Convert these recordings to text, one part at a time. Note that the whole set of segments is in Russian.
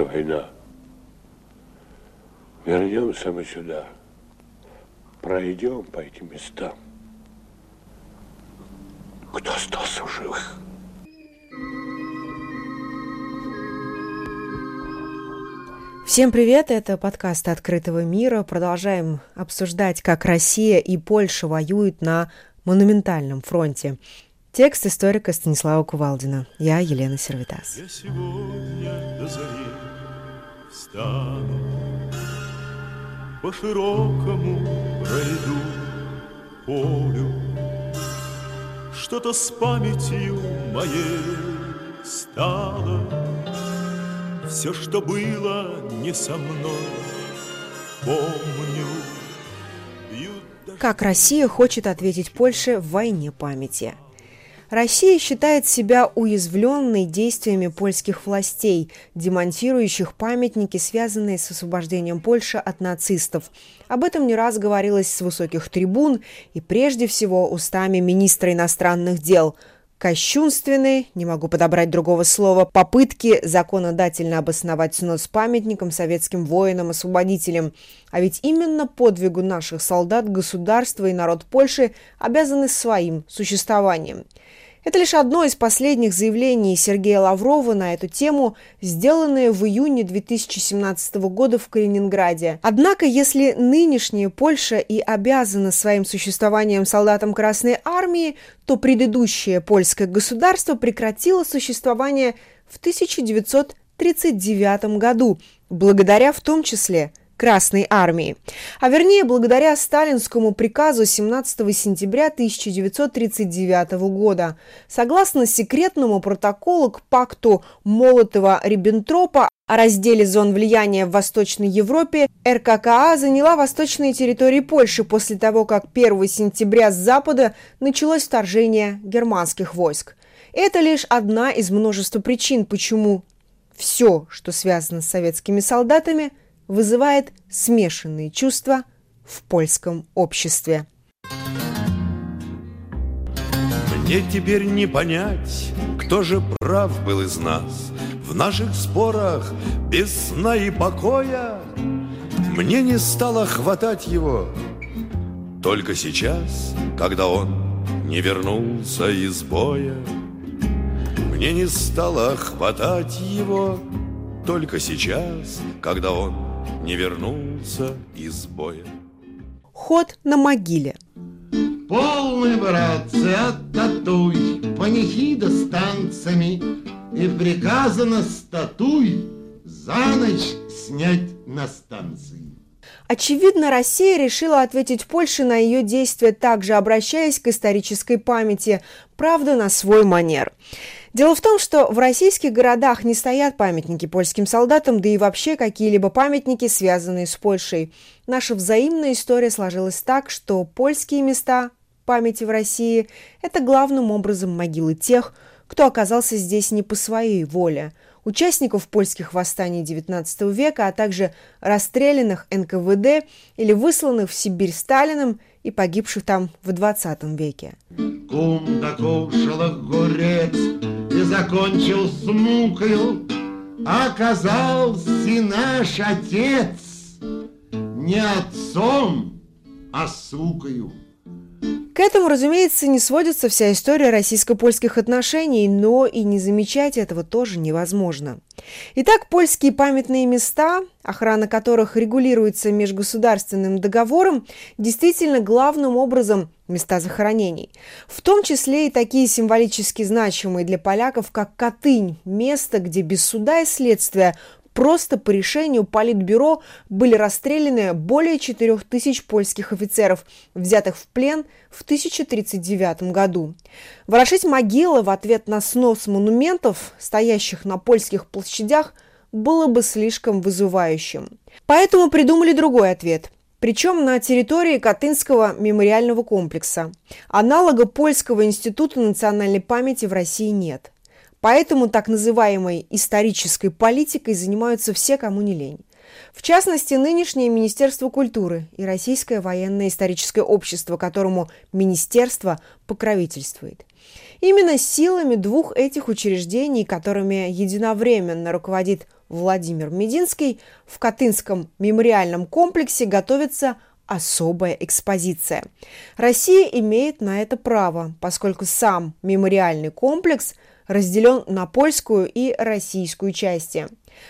кончится война, вернемся мы сюда, пройдем по этим местам. Кто остался в живых? Всем привет, это подкаст «Открытого мира». Продолжаем обсуждать, как Россия и Польша воюют на монументальном фронте. Текст историка Станислава Кувалдина. Я Елена Сервитас. Я сегодня до зари встану По широкому пройду полю Что-то с памятью моей стало. Все, что было не со мной, помню. Как Россия хочет ответить Польше в войне памяти – Россия считает себя уязвленной действиями польских властей, демонтирующих памятники, связанные с освобождением Польши от нацистов. Об этом не раз говорилось с высоких трибун и прежде всего устами министра иностранных дел – кощунственные, не могу подобрать другого слова, попытки законодательно обосновать снос памятникам советским воинам-освободителям. А ведь именно подвигу наших солдат государство и народ Польши обязаны своим существованием. Это лишь одно из последних заявлений Сергея Лаврова на эту тему, сделанное в июне 2017 года в Калининграде. Однако, если нынешняя Польша и обязана своим существованием солдатам Красной Армии, то предыдущее польское государство прекратило существование в 1939 году, благодаря в том числе Красной Армии, а вернее благодаря сталинскому приказу 17 сентября 1939 года. Согласно секретному протоколу к пакту Молотова-Риббентропа о разделе зон влияния в Восточной Европе, РККА заняла восточные территории Польши после того, как 1 сентября с запада началось вторжение германских войск. Это лишь одна из множества причин, почему все, что связано с советскими солдатами – вызывает смешанные чувства в польском обществе. Мне теперь не понять, кто же прав был из нас В наших спорах без сна и покоя Мне не стало хватать его Только сейчас, когда он не вернулся из боя Мне не стало хватать его Только сейчас, когда он не вернулся из боя. Ход на могиле. Полный, братцы, оттатуй панихида с танцами И приказано статуй за ночь снять на станции. Очевидно, Россия решила ответить Польше на ее действия, также обращаясь к исторической памяти, правда, на свой манер. Дело в том, что в российских городах не стоят памятники польским солдатам, да и вообще какие-либо памятники, связанные с Польшей. Наша взаимная история сложилась так, что польские места памяти в России – это главным образом могилы тех, кто оказался здесь не по своей воле, участников польских восстаний XIX века, а также расстрелянных НКВД или высланных в Сибирь Сталиным и погибших там в XX веке. Кум докушал огурец и закончил с мукою, Оказался наш отец не отцом, а сукою. К этому, разумеется, не сводится вся история российско-польских отношений, но и не замечать этого тоже невозможно. Итак, польские памятные места, охрана которых регулируется межгосударственным договором, действительно главным образом места захоронений. В том числе и такие символически значимые для поляков, как Катынь, место, где без суда и следствия Просто по решению Политбюро были расстреляны более 4000 польских офицеров, взятых в плен в 1039 году. Ворошить могилы в ответ на снос монументов, стоящих на польских площадях, было бы слишком вызывающим. Поэтому придумали другой ответ – причем на территории Катынского мемориального комплекса. Аналога Польского института национальной памяти в России нет. Поэтому так называемой исторической политикой занимаются все, кому не лень. В частности, нынешнее Министерство культуры и Российское военно-историческое общество, которому министерство покровительствует. Именно силами двух этих учреждений, которыми единовременно руководит Владимир Мединский, в Катынском мемориальном комплексе готовится особая экспозиция. Россия имеет на это право, поскольку сам мемориальный комплекс разделен на польскую и российскую части.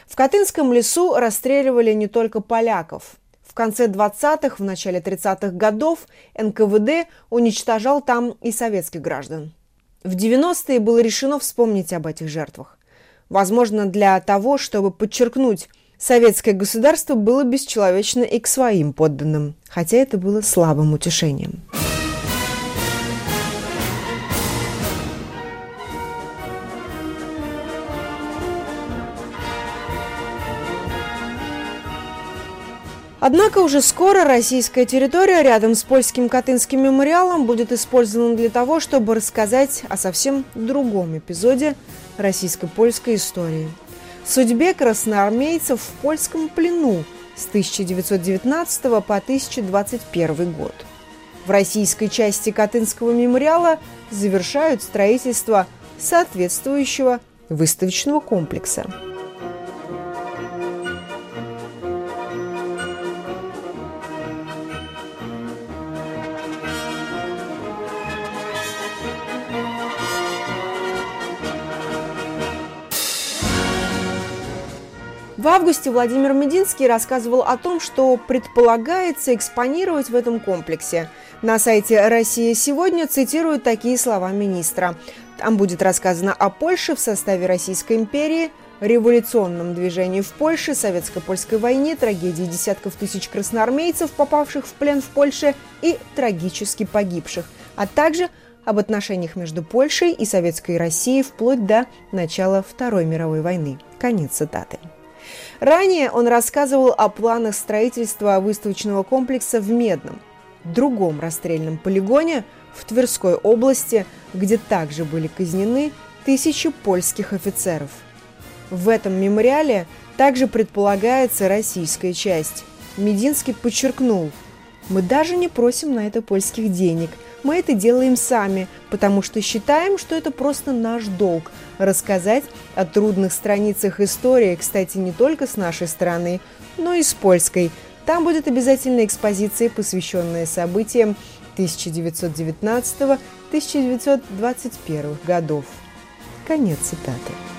В Катынском лесу расстреливали не только поляков. В конце 20-х, в начале 30-х годов НКВД уничтожал там и советских граждан. В 90-е было решено вспомнить об этих жертвах. Возможно, для того, чтобы подчеркнуть Советское государство было бесчеловечно и к своим подданным, хотя это было слабым утешением. Однако уже скоро российская территория рядом с польским Катынским мемориалом будет использована для того, чтобы рассказать о совсем другом эпизоде российско-польской истории – судьбе красноармейцев в польском плену с 1919 по 1021 год. В российской части Катынского мемориала завершают строительство соответствующего выставочного комплекса. В августе Владимир Мединский рассказывал о том, что предполагается экспонировать в этом комплексе. На сайте «Россия сегодня» цитируют такие слова министра. Там будет рассказано о Польше в составе Российской империи, революционном движении в Польше, советско-польской войне, трагедии десятков тысяч красноармейцев, попавших в плен в Польше и трагически погибших, а также об отношениях между Польшей и Советской Россией вплоть до начала Второй мировой войны. Конец цитаты. Ранее он рассказывал о планах строительства выставочного комплекса в Медном, другом расстрельном полигоне в Тверской области, где также были казнены тысячи польских офицеров. В этом мемориале также предполагается российская часть. Мединский подчеркнул, «Мы даже не просим на это польских денег – мы это делаем сами, потому что считаем, что это просто наш долг – рассказать о трудных страницах истории, кстати, не только с нашей стороны, но и с польской. Там будет обязательно экспозиция, посвященная событиям 1919-1921 годов. Конец цитаты.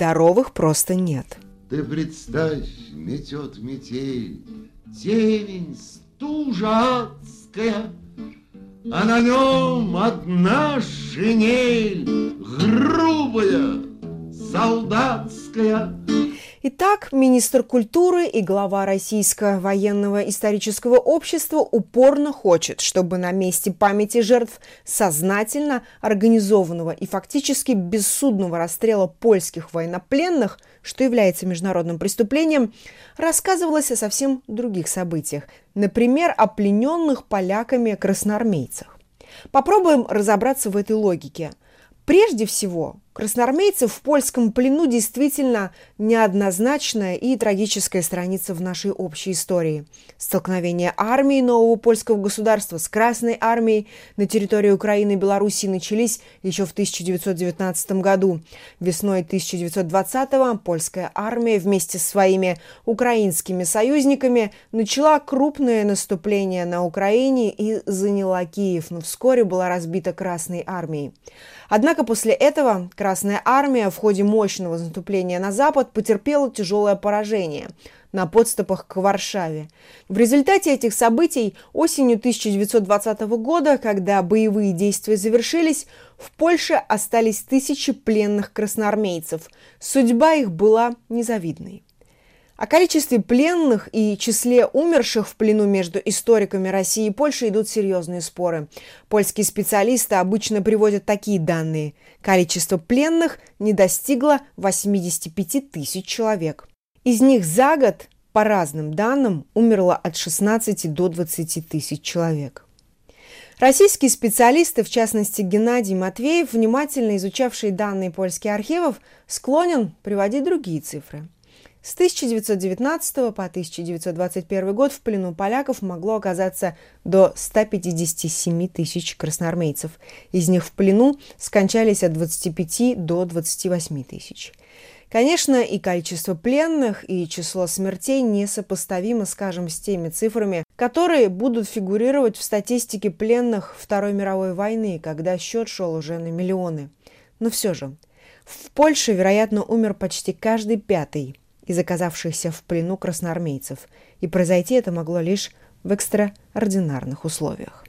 Здоровых просто нет. Ты представь, метет метель, темень стужа А на нем одна шинель, грубая, солдатская. Итак, министр культуры и глава Российского военного исторического общества упорно хочет, чтобы на месте памяти жертв сознательно организованного и фактически бессудного расстрела польских военнопленных, что является международным преступлением, рассказывалось о совсем других событиях, например, о плененных поляками красноармейцах. Попробуем разобраться в этой логике. Прежде всего, Красноармейцы в польском плену действительно неоднозначная и трагическая страница в нашей общей истории. Столкновение армии нового польского государства с Красной армией на территории Украины и Белоруссии начались еще в 1919 году. Весной 1920-го польская армия вместе с своими украинскими союзниками начала крупное наступление на Украине и заняла Киев, но вскоре была разбита Красной армией. Однако после этого Красная армия в ходе мощного наступления на запад потерпела тяжелое поражение на подступах к Варшаве. В результате этих событий осенью 1920 года, когда боевые действия завершились, в Польше остались тысячи пленных красноармейцев. Судьба их была незавидной. О количестве пленных и числе умерших в плену между историками России и Польши идут серьезные споры. Польские специалисты обычно приводят такие данные. Количество пленных не достигло 85 тысяч человек. Из них за год, по разным данным, умерло от 16 до 20 тысяч человек. Российские специалисты, в частности Геннадий Матвеев, внимательно изучавшие данные польских архивов, склонен приводить другие цифры – с 1919 по 1921 год в плену поляков могло оказаться до 157 тысяч красноармейцев. Из них в плену скончались от 25 до 28 тысяч. Конечно, и количество пленных, и число смертей несопоставимо, скажем, с теми цифрами, которые будут фигурировать в статистике пленных Второй мировой войны, когда счет шел уже на миллионы. Но все же, в Польше, вероятно, умер почти каждый пятый из оказавшихся в плену красноармейцев, и произойти это могло лишь в экстраординарных условиях.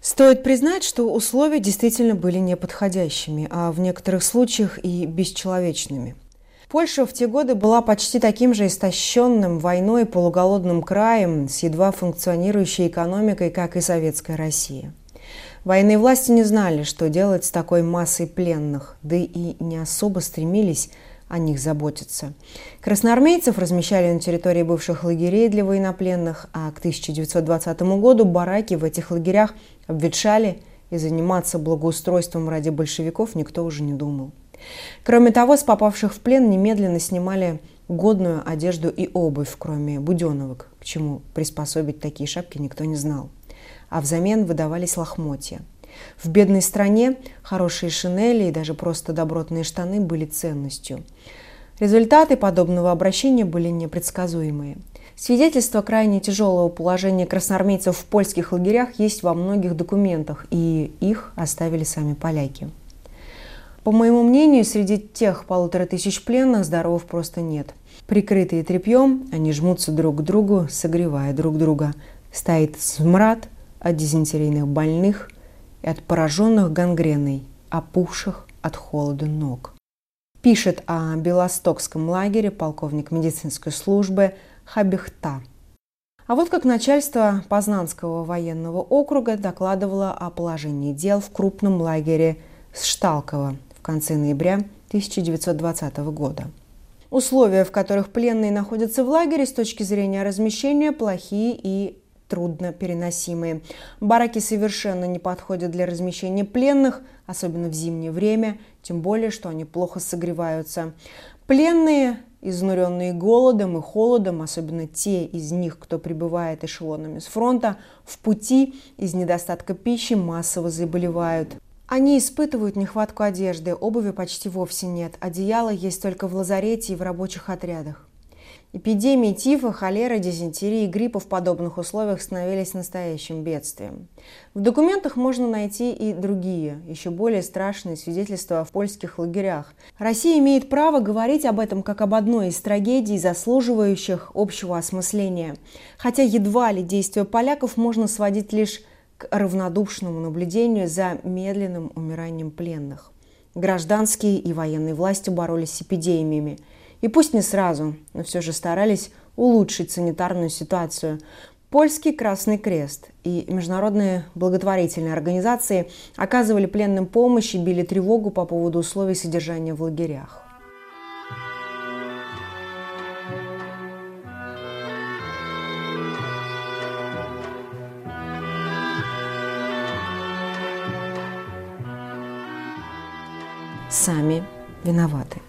Стоит признать, что условия действительно были неподходящими, а в некоторых случаях и бесчеловечными. Польша в те годы была почти таким же истощенным войной полуголодным краем с едва функционирующей экономикой, как и советская Россия. Военные власти не знали, что делать с такой массой пленных, да и не особо стремились о них заботиться. Красноармейцев размещали на территории бывших лагерей для военнопленных, а к 1920 году бараки в этих лагерях обветшали, и заниматься благоустройством ради большевиков никто уже не думал. Кроме того, с попавших в плен немедленно снимали годную одежду и обувь, кроме буденовок, к чему приспособить такие шапки никто не знал. А взамен выдавались лохмотья – в бедной стране хорошие шинели и даже просто добротные штаны были ценностью. Результаты подобного обращения были непредсказуемые. Свидетельства крайне тяжелого положения красноармейцев в польских лагерях есть во многих документах, и их оставили сами поляки. По моему мнению, среди тех полутора тысяч пленных здоровых просто нет. Прикрытые тряпьем, они жмутся друг к другу, согревая друг друга. Стоит смрад от дизентерийных больных – и от пораженных гангреной, опухших от холода ног. Пишет о Белостокском лагере полковник медицинской службы Хабихта. А вот как начальство Познанского военного округа докладывало о положении дел в крупном лагере Шталково в конце ноября 1920 года. Условия, в которых пленные находятся в лагере с точки зрения размещения, плохие и трудно переносимые. Бараки совершенно не подходят для размещения пленных, особенно в зимнее время, тем более, что они плохо согреваются. Пленные, изнуренные голодом и холодом, особенно те из них, кто прибывает эшелонами с фронта, в пути из недостатка пищи массово заболевают. Они испытывают нехватку одежды, обуви почти вовсе нет, одеяла есть только в лазарете и в рабочих отрядах. Эпидемии тифа, холеры, дизентерии и гриппа в подобных условиях становились настоящим бедствием. В документах можно найти и другие, еще более страшные свидетельства в польских лагерях. Россия имеет право говорить об этом как об одной из трагедий, заслуживающих общего осмысления. Хотя едва ли действия поляков можно сводить лишь к равнодушному наблюдению за медленным умиранием пленных. Гражданские и военные власти боролись с эпидемиями – и пусть не сразу, но все же старались улучшить санитарную ситуацию. Польский Красный Крест и международные благотворительные организации оказывали пленным помощь и били тревогу по поводу условий содержания в лагерях. Сами виноваты.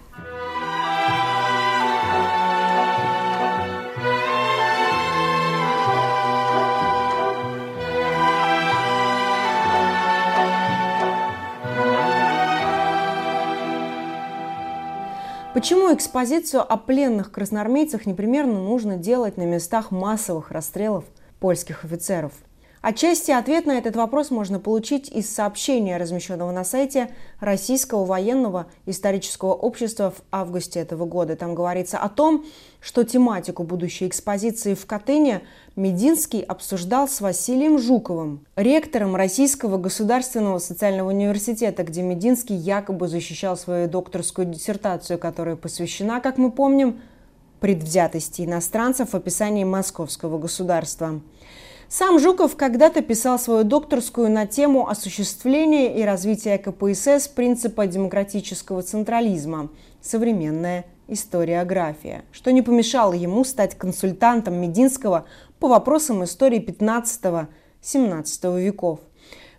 Почему экспозицию о пленных красноармейцах непременно нужно делать на местах массовых расстрелов польских офицеров? Отчасти ответ на этот вопрос можно получить из сообщения, размещенного на сайте Российского военного исторического общества в августе этого года. Там говорится о том, что тематику будущей экспозиции в Катыни Мединский обсуждал с Василием Жуковым, ректором Российского государственного социального университета, где Мединский якобы защищал свою докторскую диссертацию, которая посвящена, как мы помним, предвзятости иностранцев в описании московского государства. Сам Жуков когда-то писал свою докторскую на тему осуществления и развития КПСС принципа демократического централизма «Современная историография», что не помешало ему стать консультантом Мединского по вопросам истории 15-17 веков.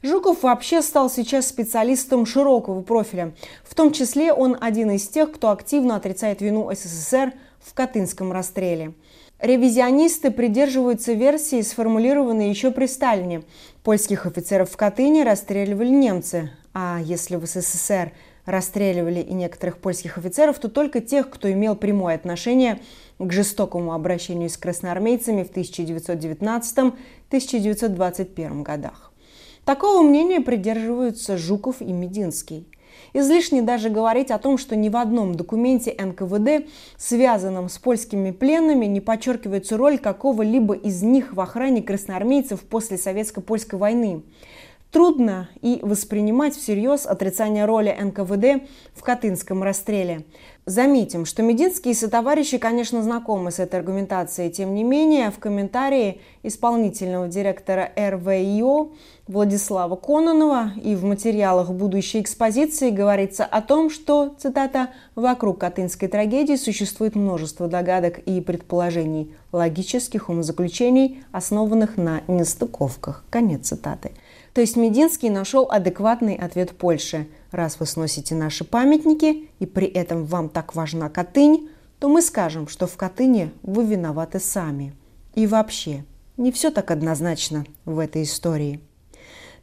Жуков вообще стал сейчас специалистом широкого профиля. В том числе он один из тех, кто активно отрицает вину СССР в Катынском расстреле. Ревизионисты придерживаются версии, сформулированной еще при Сталине. Польских офицеров в Катыни расстреливали немцы, а если в СССР расстреливали и некоторых польских офицеров, то только тех, кто имел прямое отношение к жестокому обращению с красноармейцами в 1919-1921 годах. Такого мнения придерживаются Жуков и Мединский. Излишне даже говорить о том, что ни в одном документе НКВД, связанном с польскими пленными, не подчеркивается роль какого-либо из них в охране красноармейцев после советско-польской войны. Трудно и воспринимать всерьез отрицание роли НКВД в Катынском расстреле. Заметим, что Мединские сотоварищи, конечно, знакомы с этой аргументацией. Тем не менее, в комментарии исполнительного директора РВИО Владислава Кононова и в материалах будущей экспозиции говорится о том, что, цитата, «вокруг Катынской трагедии существует множество догадок и предположений, логических умозаключений, основанных на нестыковках». Конец цитаты. То есть Мединский нашел адекватный ответ Польши. Раз вы сносите наши памятники, и при этом вам так важна Катынь, то мы скажем, что в Катыни вы виноваты сами. И вообще, не все так однозначно в этой истории.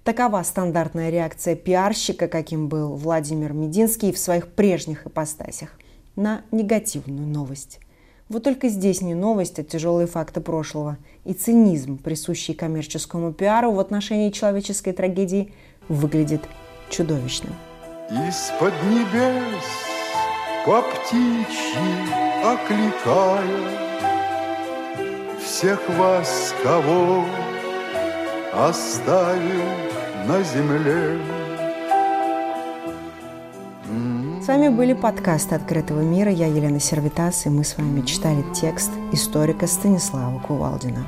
Такова стандартная реакция пиарщика, каким был Владимир Мединский в своих прежних ипостасях, на негативную новость. Вот только здесь не новость, а тяжелые факты прошлого. И цинизм, присущий коммерческому пиару в отношении человеческой трагедии, выглядит чудовищным. Из-под небес по птичьи окликая Всех вас, кого оставил на земле. Вами были подкасты «Открытого мира». Я Елена Сервитас, и мы с вами читали текст историка Станислава Кувалдина.